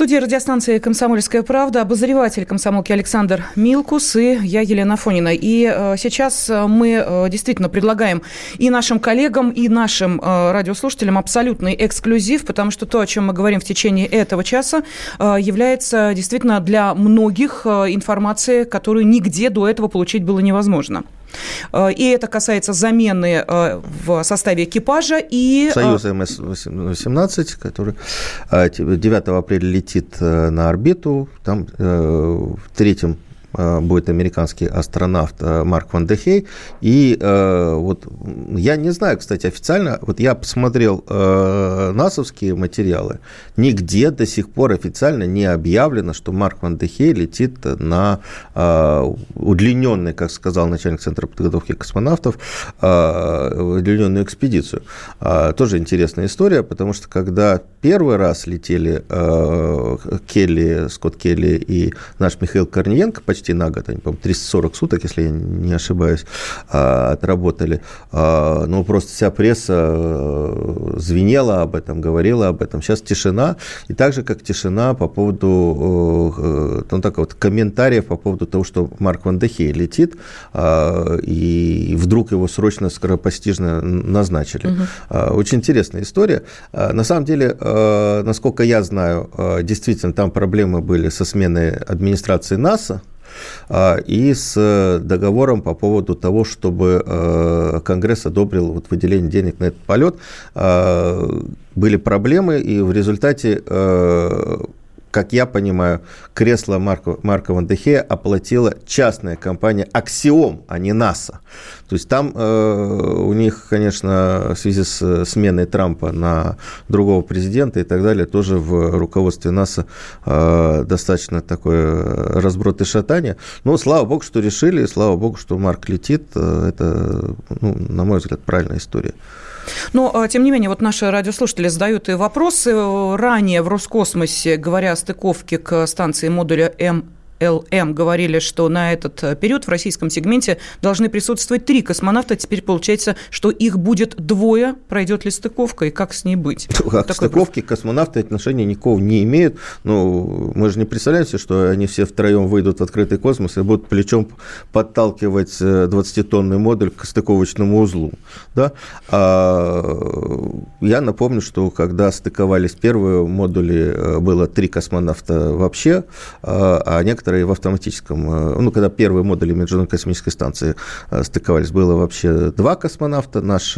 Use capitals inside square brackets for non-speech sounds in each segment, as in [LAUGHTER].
Студии радиостанции «Комсомольская правда» обозреватель комсомолки Александр Милкус и я, Елена Фонина. И э, сейчас э, мы э, действительно предлагаем и нашим коллегам, и нашим радиослушателям абсолютный эксклюзив, потому что то, о чем мы говорим в течение этого часа, является действительно для многих информацией, которую нигде до этого получить было невозможно. Э, и это касается замены э, в составе экипажа и... Э, Союз МС-18, который 9 апреля летит на орбиту, там в третьем будет американский астронавт э, Марк Ван Дехей. И э, вот я не знаю, кстати, официально, вот я посмотрел насовские материалы, нигде до сих пор официально не объявлено, что Марк Ван Дехей летит на удлиненный, как сказал начальник Центра подготовки космонавтов, удлиненную экспедицию. Тоже интересная история, потому что когда первый раз летели Келли, Скотт Келли и наш Михаил Корниенко почти почти на год, они, по-моему, 340 суток, если я не ошибаюсь, а, отработали. А, ну, просто вся пресса э, звенела об этом, говорила об этом. Сейчас тишина, и так же, как тишина по поводу, э, ну, так вот, комментариев по поводу того, что Марк Ван Дехей летит, а, и вдруг его срочно, скоропостижно назначили. Угу. Очень интересная история. На самом деле, э, насколько я знаю, действительно, там проблемы были со сменой администрации НАСА, и с договором по поводу того, чтобы э, Конгресс одобрил вот выделение денег на этот полет. А, были проблемы, и в результате э, как я понимаю, кресло Марка, Марка Вандехея оплатила частная компания «Аксиом», а не НАСА. То есть там э, у них, конечно, в связи с сменой Трампа на другого президента и так далее, тоже в руководстве НАСА э, достаточно такое разброд и шатание. Но слава богу, что решили, слава богу, что Марк летит. Э, это, ну, на мой взгляд, правильная история. Но, а, тем не менее, вот наши радиослушатели задают и вопросы. Ранее в Роскосмосе, говоря о стыковке к станции модуля М ЛМ говорили, что на этот э, период в российском сегменте должны присутствовать три космонавта. Теперь получается, что их будет двое. Пройдет ли стыковка и как с ней быть? Ну, [LAUGHS] как Такой стыковки космонавты отношения никакого не имеют. Ну, мы же не представляем себе, что они все втроем выйдут в открытый космос и будут плечом подталкивать 20-тонный э, модуль к стыковочному узлу. Да? А, я напомню, что когда стыковались первые модули, э, было три космонавта вообще, а, а некоторые в автоматическом, э, ну, когда первые модули Международной космической станции э, стыковались, было вообще два космонавта, наш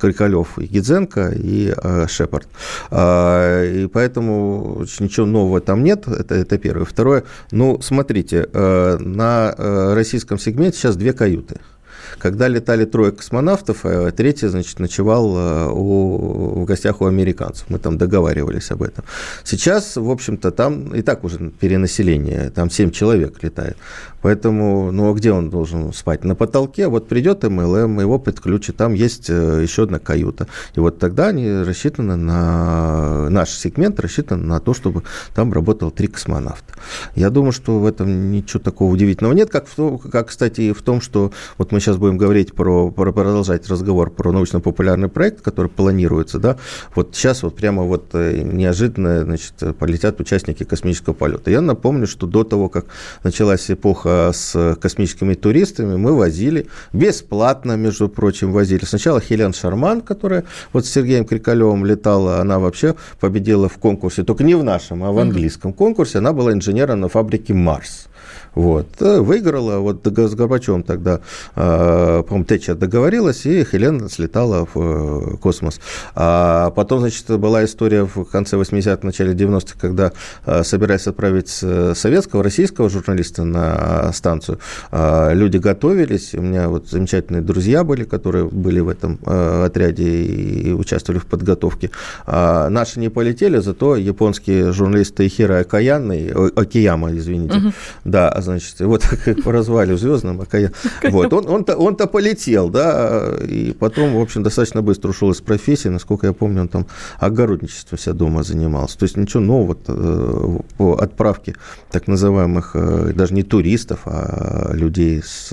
Крикалев и Гидзенко и Шепард. А, и поэтому ничего нового там нет, это, это первое. Второе, ну, смотрите, на российском сегменте сейчас две каюты – когда летали трое космонавтов, а третий, значит, ночевал э, у, в гостях у американцев. Мы там договаривались об этом. Сейчас, в общем-то, там и так уже перенаселение, там 7 человек летает. Поэтому, ну, а где он должен спать? На потолке. Вот придет МЛМ, его подключит, там есть э, еще одна каюта. И вот тогда они рассчитаны на... Наш сегмент рассчитан на то, чтобы там работало три космонавта. Я думаю, что в этом ничего такого удивительного нет, как, в том, как кстати, и в том, что вот мы сейчас будем говорить про, про продолжать разговор про научно-популярный проект, который планируется, да, вот сейчас вот прямо вот э, неожиданно, значит, полетят участники космического полета. Я напомню, что до того, как началась эпоха с космическими туристами, мы возили, бесплатно, между прочим, возили. Сначала Хелен Шарман, которая вот с Сергеем Крикалевым летала, она вообще победила в конкурсе, только не в нашем, а в английском конкурсе, она была инженером на фабрике «Марс». Вот. Э, выиграла, вот с Горбачевым тогда, э, по-моему, Тэтчер договорилась, и Хелен слетала в э, космос. А потом, значит, была история в конце 80-х, начале 90-х, когда собирались отправить советского, российского журналиста на станцию. Люди готовились, у меня вот замечательные друзья были, которые были в этом отряде и участвовали в подготовке. Наши не полетели, зато японские журналисты Ихира Акаяны, Акияма, извините, угу. да, значит, вот [LAUGHS] по развалю звездным Акаян, вот, он, он-то, он-то полетел, да, и потом, в общем, достаточно быстро ушел из профессии, насколько я помню, он там огородничеством себя дома занимался. То есть ничего нового э, по отправке так называемых э, даже не туристов, а людей с,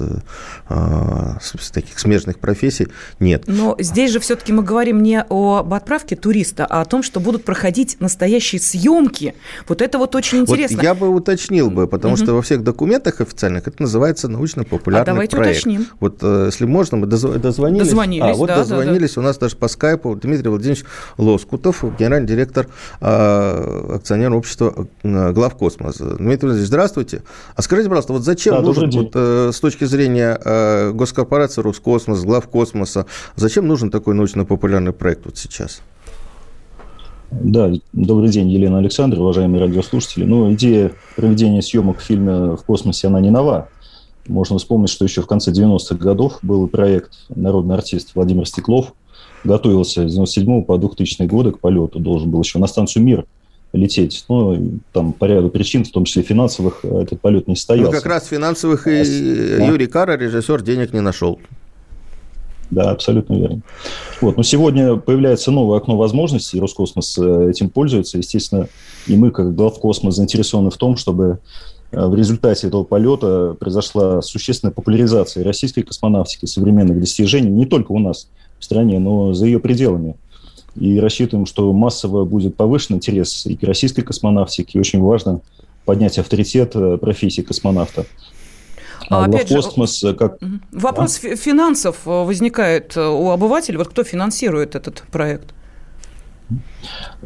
э, с таких смежных профессий нет. Но здесь же все-таки мы говорим не об отправке туриста, а о том, что будут проходить настоящие съемки. Вот это вот очень интересно. Вот я бы уточнил бы, потому угу. что во всех документах официальных это называется научно-популярный а давайте проект. Уточним. Вот если можно, мы дозвонились. Дозвонились, а, вот да, дозвонились. Да, да. У нас даже по скайпу Дмитрий Владимирович Лоскутов, генеральный директор э, акционерного общества э, Главкосмос. Дмитрий Владимирович, здравствуйте. А скажите, пожалуйста, вот зачем да, нужен, вот, э, с точки зрения э, госкорпорации Роскосмос, Главкосмоса, зачем нужен такой научно-популярный проект вот сейчас? Да, добрый день, Елена Александровна, уважаемые радиослушатели. Ну, идея проведения съемок фильма в космосе, она не нова. Можно вспомнить, что еще в конце 90-х годов был проект «Народный артист» Владимир Стеклов. Готовился с 97 по 2000 годы к полету. Должен был еще на станцию «Мир» лететь. Но там по ряду причин, в том числе финансовых, этот полет не состоялся. Ну, как раз финансовых и да. Юрий Кара, режиссер, денег не нашел. Да, абсолютно верно. Вот. Но сегодня появляется новое окно возможностей, Роскосмос э, этим пользуется. Естественно, и мы, как Главкосмос, заинтересованы в том, чтобы в результате этого полета произошла существенная популяризация российской космонавтики, современных достижений не только у нас в стране, но за ее пределами. И рассчитываем, что массово будет повышен интерес и к российской космонавтике. И очень важно поднять авторитет э, профессии космонавта. А, опять же, космос, э, как... Вопрос да? финансов возникает у обывателя. Вот кто финансирует этот проект?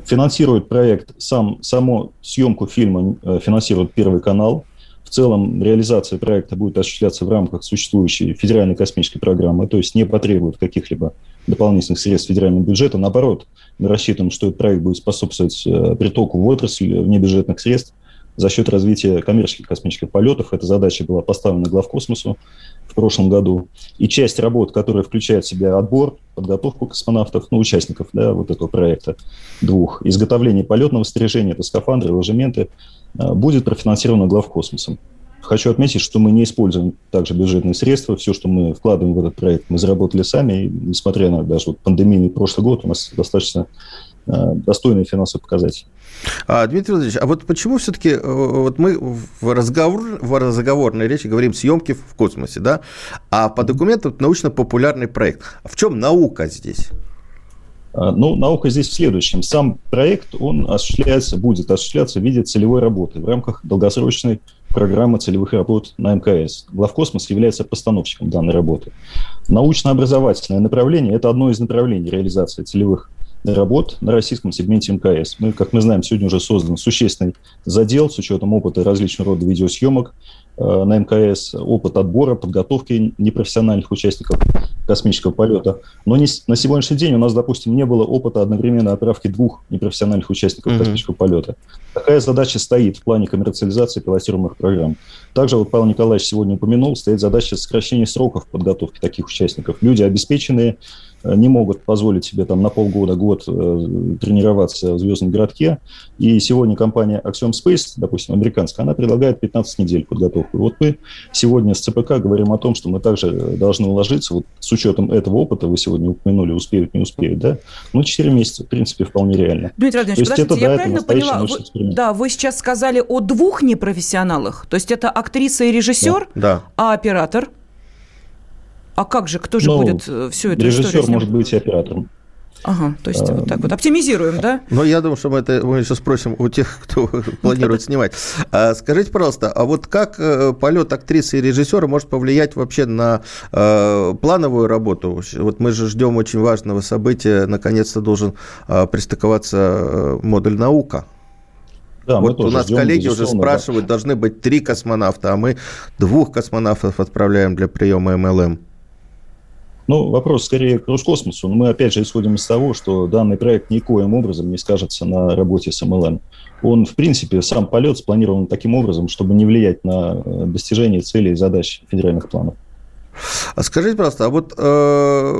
Финансирует проект, сам, саму съемку фильма э, финансирует Первый канал. В целом реализация проекта будет осуществляться в рамках существующей федеральной космической программы, то есть не потребует каких-либо дополнительных средств федерального бюджета. Наоборот, мы рассчитываем, что этот проект будет способствовать э, притоку в отрасль внебюджетных средств за счет развития коммерческих космических полетов. Эта задача была поставлена главкосмосу прошлом году. И часть работ, которая включает в себя отбор, подготовку космонавтов, ну, участников да, вот этого проекта двух, изготовление полетного снаряжения, это скафандры, ложементы, а, будет профинансировано главкосмосом. Хочу отметить, что мы не используем также бюджетные средства. Все, что мы вкладываем в этот проект, мы заработали сами. И, несмотря на даже вот пандемийный прошлый год, у нас достаточно Э, достойные финансовые показатели. А, Дмитрий Владимирович, а вот почему все-таки э, вот мы в, разговор, в разговорной речи говорим съемки в космосе, да, а по документам научно-популярный проект. А в чем наука здесь? А, ну, наука здесь в следующем. Сам проект, он осуществляется, будет осуществляться в виде целевой работы в рамках долгосрочной программы целевых работ на МКС. Главкосмос является постановщиком данной работы. Научно-образовательное направление – это одно из направлений реализации целевых работ на российском сегменте МКС. Мы, как мы знаем, сегодня уже создан существенный задел с учетом опыта различного рода видеосъемок э, на МКС, опыт отбора, подготовки непрофессиональных участников космического полета. Но не, на сегодняшний день у нас, допустим, не было опыта одновременной отправки двух непрофессиональных участников mm-hmm. космического полета. Такая задача стоит в плане коммерциализации пилотируемых программ. Также, вот Павел Николаевич сегодня упомянул, стоит задача сокращения сроков подготовки таких участников. Люди обеспеченные, не могут позволить себе там на полгода, год э, тренироваться в звездном городке. И сегодня компания Axiom Space, допустим, американская, она предлагает 15 недель подготовку. И вот мы сегодня с ЦПК говорим о том, что мы также должны уложиться, вот с учетом этого опыта, вы сегодня упомянули, успеют, не успеют, да, ну, 4 месяца, в принципе, вполне реально. Дмитрий Владимирович, подождите, это, я да, правильно поняла? Вы, да, вы сейчас сказали о двух непрофессионалах, то есть это актриса и режиссер, да. а оператор? А как же, кто же ну, будет э, всю эту режиссер историю может быть и оператором. Ага, то есть а, вот так вот оптимизируем, да? Ну, я думаю, что мы это мы еще спросим у тех, кто [LAUGHS] планирует снимать. А, скажите, пожалуйста, а вот как э, полет актрисы и режиссера может повлиять вообще на э, плановую работу? Вот мы же ждем очень важного события, наконец-то должен пристыковаться модуль наука. Да, вот у нас ждем, коллеги уже спрашивают, да. должны быть три космонавта, а мы двух космонавтов отправляем для приема МЛМ. Ну, вопрос скорее к Роскосмосу. Но мы, опять же, исходим из того, что данный проект никоим образом не скажется на работе с МЛМ. Он, в принципе, сам полет спланирован таким образом, чтобы не влиять на э, достижение целей и задач федеральных планов. А скажите, пожалуйста, а вот э,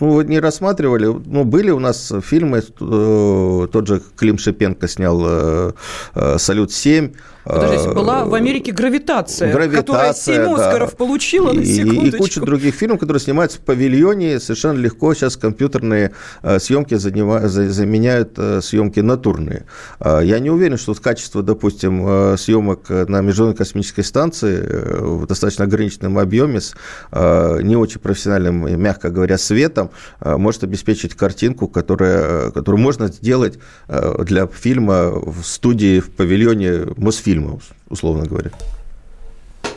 ну, вы не рассматривали, ну, были у нас фильмы, э, тот же Клим Шипенко снял э, э, «Салют-7», Подождите, а, была в Америке гравитация, гравитация которая 7 Оскаров да. получила, на секундочку. И, и куча других фильмов, которые снимаются в павильоне, совершенно легко сейчас компьютерные э, съемки заменяют э, съемки натурные. А, я не уверен, что качество, допустим, э, съемок на Международной космической станции в достаточно ограниченном объеме с не очень профессиональным, мягко говоря, светом может обеспечить картинку, которая, которую можно сделать для фильма в студии, в павильоне Мосфильма фильма, условно говоря.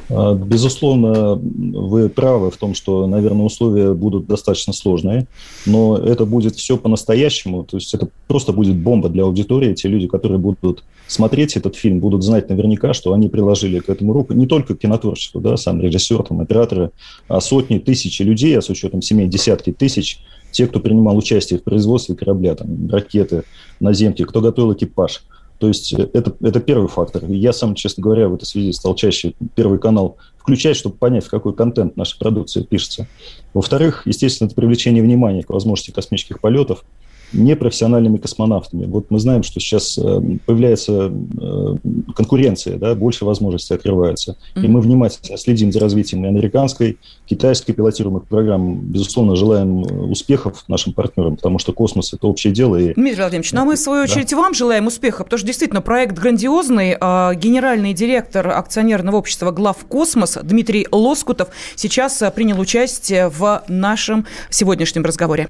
А, безусловно, вы правы в том, что, наверное, условия будут достаточно сложные, но это будет все по-настоящему, то есть это просто будет бомба для аудитории. Те люди, которые будут смотреть этот фильм, будут знать наверняка, что они приложили к этому руку, не только к кинотворчеству, да, сам режиссер, там, операторы, а сотни, тысячи людей, а с учетом семей десятки тысяч, те, кто принимал участие в производстве корабля, там, ракеты, наземки, кто готовил экипаж – то есть э, это, это первый фактор. Я сам, честно говоря, в этой связи стал чаще первый канал включать, чтобы понять, в какой контент наша продукция пишется. Во-вторых, естественно, это привлечение внимания к возможности космических полетов – непрофессиональными космонавтами. Вот мы знаем, что сейчас э, появляется э, конкуренция, да, больше возможностей открывается. Mm-hmm. И мы внимательно следим за развитием американской, китайской пилотируемых программ. Безусловно, желаем э, успехов нашим партнерам, потому что космос – это общее дело. И... Дмитрий Владимирович, ну а мы, в свою очередь, да. вам желаем успеха, потому что действительно проект грандиозный. А, генеральный директор акционерного общества «Глав Космос» Дмитрий Лоскутов сейчас принял участие в нашем сегодняшнем разговоре.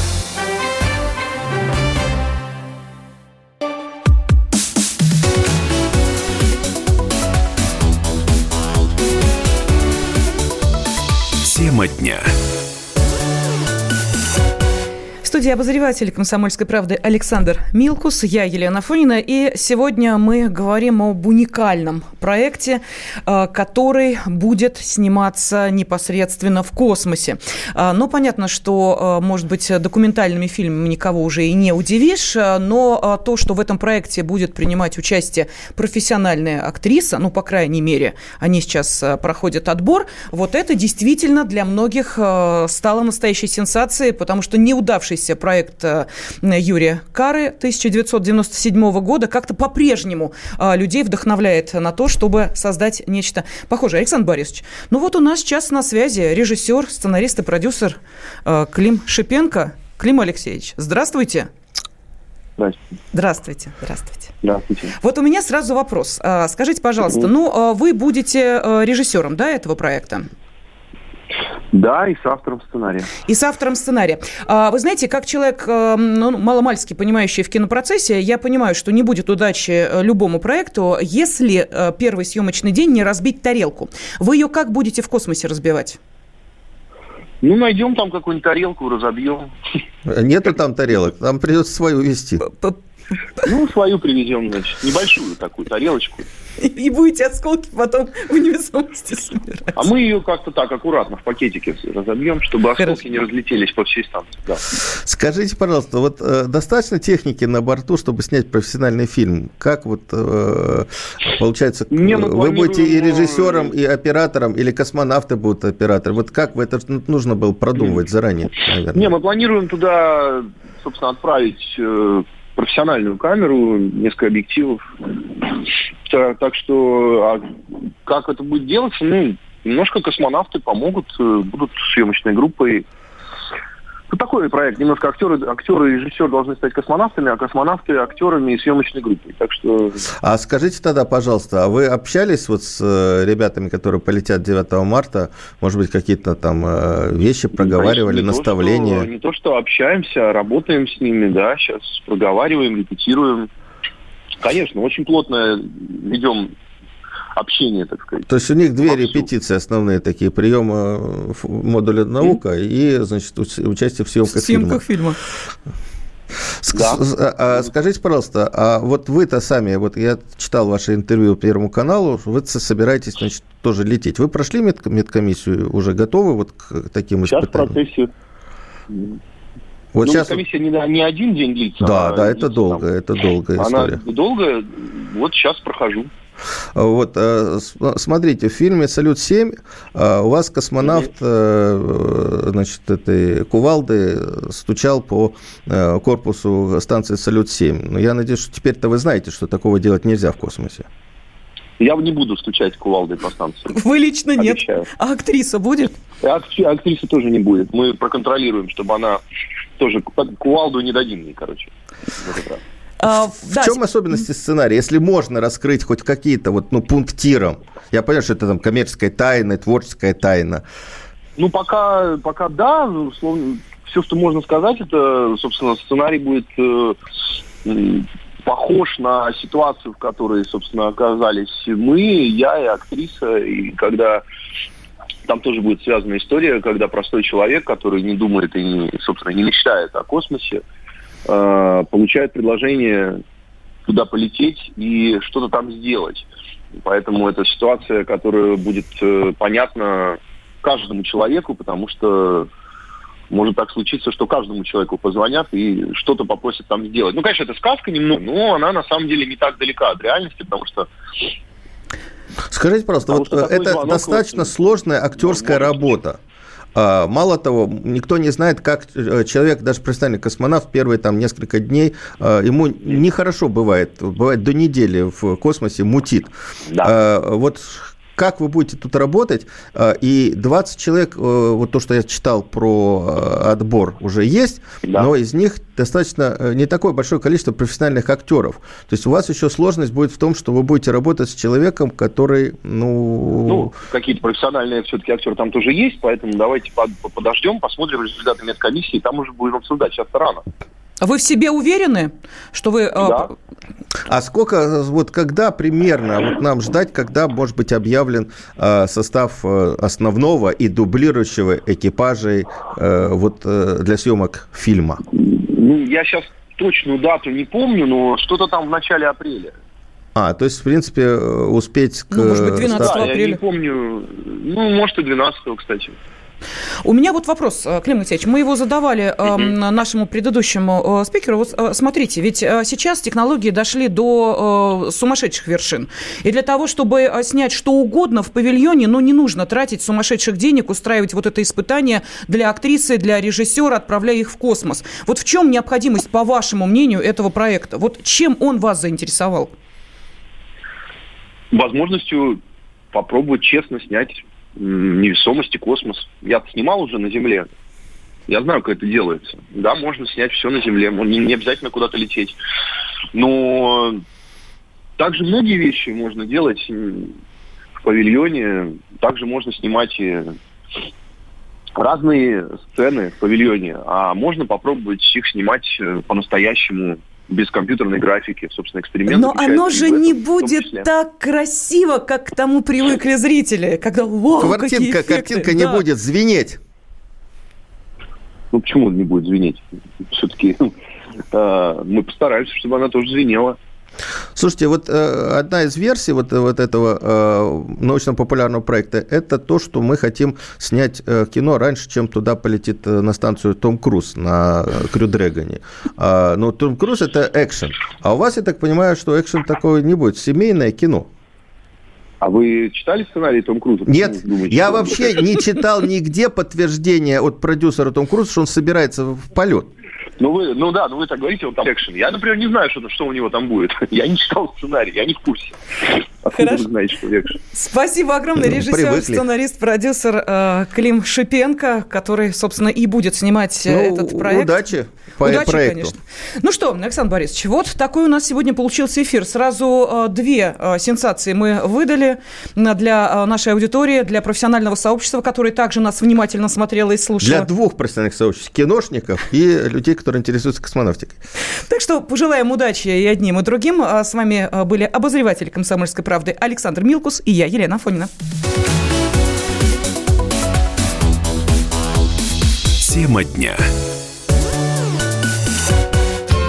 Тема дня студии обозреватель «Комсомольской правды» Александр Милкус, я Елена Фонина, и сегодня мы говорим об уникальном проекте, э, который будет сниматься непосредственно в космосе. Э, но понятно, что, э, может быть, документальными фильмами никого уже и не удивишь, но то, что в этом проекте будет принимать участие профессиональная актриса, ну, по крайней мере, они сейчас проходят отбор, вот это действительно для многих стало настоящей сенсацией, потому что неудавшийся появившийся проект э, Юрия Кары 1997 года как-то по-прежнему э, людей вдохновляет на то, чтобы создать нечто похожее. Александр Борисович, ну вот у нас сейчас на связи режиссер, сценарист и продюсер э, Клим Шипенко. Клим Алексеевич, здравствуйте. Здравствуйте. Здравствуйте. Здравствуйте. Здравствуйте. Вот у меня сразу вопрос. Скажите, пожалуйста, ну, вы будете режиссером, да, этого проекта? Да, и с автором сценария. И с автором сценария. А, вы знаете, как человек э, ну, маломальски понимающий в кинопроцессе, я понимаю, что не будет удачи э, любому проекту, если э, первый съемочный день не разбить тарелку. Вы ее как будете в космосе разбивать? Ну, найдем там какую-нибудь тарелку, разобьем. Нету там тарелок, там придется свою вести. Ну, свою привезем, значит, небольшую такую тарелочку. И будете осколки потом в невесомости собирать. А мы ее как-то так аккуратно в пакетике разобьем, чтобы осколки Хорошо. не разлетелись по всей станции. Да. Скажите, пожалуйста, вот э, достаточно техники на борту, чтобы снять профессиональный фильм? Как вот э, получается, не, вы планируем... будете и режиссером, и оператором, или космонавты будут оператором? Вот как вы это нужно было продумывать заранее, наверное? Не, мы планируем туда, собственно, отправить э, профессиональную камеру, несколько объективов. Так, так что а как это будет делаться, ну, немножко космонавты помогут, э, будут съемочной группой. Ну, такой проект. Немножко актеры, актеры и режиссер должны стать космонавтами, а космонавты актерами и съемочной группой. Так что... А скажите тогда, пожалуйста, а вы общались вот с э, ребятами, которые полетят 9 марта? Может быть, какие-то там э, вещи проговаривали, не наставления? То, что, не то, что общаемся, а работаем с ними, да, сейчас проговариваем, репетируем. Конечно, очень плотно ведем общение, так сказать. То есть у них две Вовсю. репетиции основные такие, приемы э, модуля наука и, значит, участие в съемках, съемках фильма. фильма. Да. А, а, скажите, пожалуйста, а вот вы-то сами, вот я читал ваше интервью Первому каналу, вы собираетесь, значит, тоже лететь. Вы прошли мед медкомиссию, уже готовы вот к таким сейчас испытаниям? Сейчас в процессе. Вот ну, сейчас... комиссия не, не один день длится. Да, а да, это долго, там. это долгая история. Она долгая, вот сейчас прохожу. Вот, э, смотрите, в фильме «Салют-7» э, у вас космонавт, э, значит, этой кувалды стучал по корпусу станции «Салют-7». Но я надеюсь, что теперь-то вы знаете, что такого делать нельзя в космосе. Я не буду стучать кувалдой по станции. Вы лично нет. Обещаю. А актриса будет? Актриса тоже не будет. Мы проконтролируем, чтобы она тоже кувалду не дадим ей, короче. А, в да. чем особенности сценария? Если можно раскрыть хоть какие-то вот, ну, пунктиром. Я понимаю, что это там коммерческая тайна, творческая тайна. Ну, пока, пока да, условно, все, что можно сказать, это, собственно, сценарий будет э, похож на ситуацию, в которой, собственно, оказались мы, я и актриса, и когда там тоже будет связана история, когда простой человек, который не думает и, не, собственно, не мечтает о космосе, э, получает предложение туда полететь и что-то там сделать. Поэтому это ситуация, которая будет э, понятна каждому человеку, потому что может так случиться, что каждому человеку позвонят и что-то попросят там сделать. Ну, конечно, это сказка немного, но она на самом деле не так далека от реальности, потому что Скажите, пожалуйста, вот это достаточно сложная актерская работа. А, мало того, никто не знает, как э, человек, даже профессиональный космонавт, первые там несколько дней, а, ему нехорошо бывает, бывает до недели в космосе мутит. Да. А, вот как вы будете тут работать. А, и 20 человек, э, вот то, что я читал про э, отбор, уже есть, да. но из них достаточно э, не такое большое количество профессиональных актеров. То есть у вас еще сложность будет в том, что вы будете работать с человеком, который, ну... Ну, какие-то профессиональные все-таки актеры там тоже есть, поэтому давайте подождем, посмотрим результаты медкомиссии, там уже будем обсуждать, сейчас рано. Вы в себе уверены, что вы... Да. А сколько, вот когда примерно вот нам ждать, когда может быть объявлен э, состав э, основного и дублирующего экипажей э, вот э, для съемок фильма? Ну, я сейчас точную дату не помню, но что-то там в начале апреля. А, то есть, в принципе, успеть к... Ну, может быть, 12 да, апреля. я не помню. Ну, может, и 12 кстати. У меня вот вопрос, э, Клим Алексеевич, мы его задавали э, нашему предыдущему э, спикеру. Вот э, смотрите, ведь э, сейчас технологии дошли до э, сумасшедших вершин. И для того, чтобы э, снять что угодно в павильоне, ну, не нужно тратить сумасшедших денег, устраивать вот это испытание для актрисы, для режиссера, отправляя их в космос. Вот в чем необходимость, по вашему мнению, этого проекта? Вот чем он вас заинтересовал? Возможностью попробовать честно снять невесомости, космос. Я снимал уже на Земле. Я знаю, как это делается. Да, можно снять все на Земле, не, не обязательно куда-то лететь. Но также многие вещи можно делать в павильоне. Также можно снимать и разные сцены в павильоне. А можно попробовать их снимать э, по-настоящему без компьютерной графики, собственно, эксперимент. Но оно же не будет так красиво, как к тому привыкли зрители, когда вау, Картинка, какие картинка не будет звенеть. Ну почему не будет звенеть? Все-таки [LAUGHS] э, мы постараемся, чтобы она тоже звенела. Слушайте, вот э, одна из версий вот, вот этого э, научно-популярного проекта – это то, что мы хотим снять э, кино раньше, чем туда полетит э, на станцию Том Круз на э, Крю Дрэгоне. А, но Том Круз – это экшен. А у вас, я так понимаю, что экшен такой не будет. Семейное кино. А вы читали сценарий Том Круза? Нет, думаете, я вообще не читал нигде подтверждения от продюсера Том Круза, что он собирается в полет. Ну, вы, ну да, ну вы так говорите, он там экшен. Я, например, не знаю, что, что у него там будет. [LAUGHS] Я не читал сценарий, я не в курсе. Откуда вы знаете, что векши? Спасибо огромное. Режиссер, привыкли. сценарист, продюсер э, Клим Шипенко, который, собственно, и будет снимать э, Ну, этот проект. удачи по Удачи, проекту. конечно. Ну что, Александр Борисович, вот такой у нас сегодня получился эфир. Сразу э, две э, сенсации мы выдали для э, нашей аудитории, для профессионального сообщества, которое также нас внимательно смотрело и слушало. Для двух профессиональных сообществ. Киношников и людей, которые интересуются космонавтикой. Так что пожелаем удачи и одним, и другим. А С вами э, были обозреватели «Комсомольской правды» Александр Милкус и я, Елена Афонина. Тема дня.